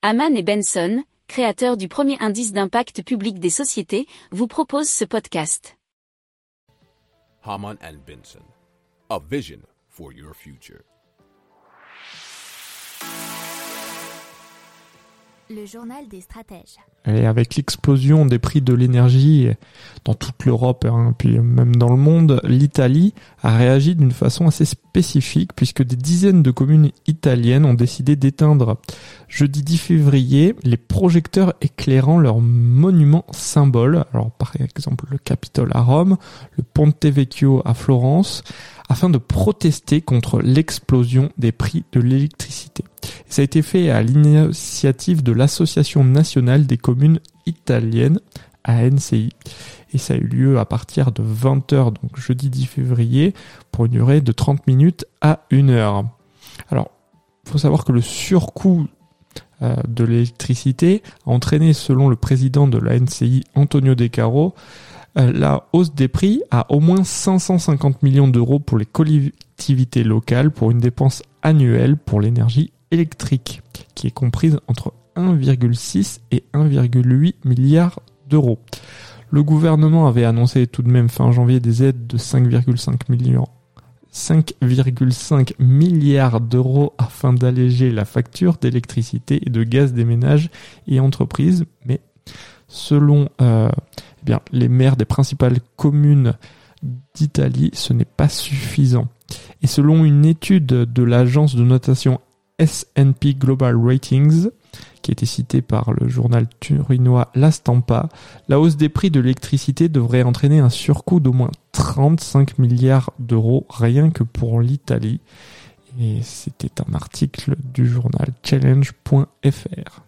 Haman et Benson, créateurs du premier indice d'impact public des sociétés, vous proposent ce podcast. Haman and Benson. Le journal des stratèges. Et avec l'explosion des prix de l'énergie dans toute l'Europe, hein, puis même dans le monde, l'Italie a réagi d'une façon assez spécifique puisque des dizaines de communes italiennes ont décidé d'éteindre jeudi 10 février les projecteurs éclairant leurs monuments symboles. Alors par exemple le Capitole à Rome, le Ponte Vecchio à Florence, afin de protester contre l'explosion des prix de l'électricité. Ça a été fait à l'initiative de l'Association nationale des communes italiennes, ANCI. Et ça a eu lieu à partir de 20h, donc jeudi 10 février, pour une durée de 30 minutes à 1 heure. Alors, il faut savoir que le surcoût euh, de l'électricité a entraîné, selon le président de l'ANCI, Antonio De Caro, euh, la hausse des prix à au moins 550 millions d'euros pour les collectivités locales pour une dépense annuelle pour l'énergie électrique, qui est comprise entre 1,6 et 1,8 milliards d'euros. Le gouvernement avait annoncé tout de même fin janvier des aides de 5,5 millions 5,5 milliards d'euros afin d'alléger la facture d'électricité et de gaz des ménages et entreprises, mais selon euh, eh bien, les maires des principales communes d'Italie, ce n'est pas suffisant. Et selon une étude de l'agence de notation S&P Global Ratings, qui été citée par le journal turinois La Stampa, la hausse des prix de l'électricité devrait entraîner un surcoût d'au moins 35 milliards d'euros rien que pour l'Italie. Et c'était un article du journal challenge.fr.